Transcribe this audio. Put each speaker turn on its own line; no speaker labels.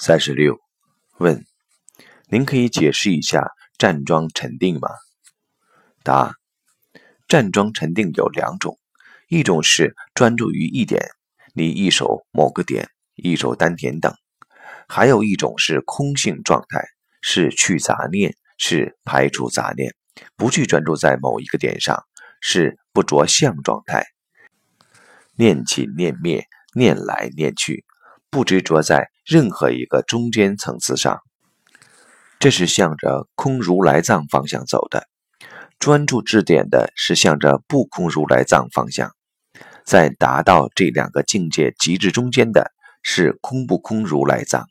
三十六，问：您可以解释一下站桩沉定吗？答：站桩沉定有两种，一种是专注于一点，你一手某个点，一手丹田等；还有一种是空性状态，是去杂念，是排除杂念，不去专注在某一个点上，是不着相状态，念起念灭，念来念去。不执着在任何一个中间层次上，这是向着空如来藏方向走的。专注质点的是向着不空如来藏方向。在达到这两个境界极致中间的是空不空如来藏。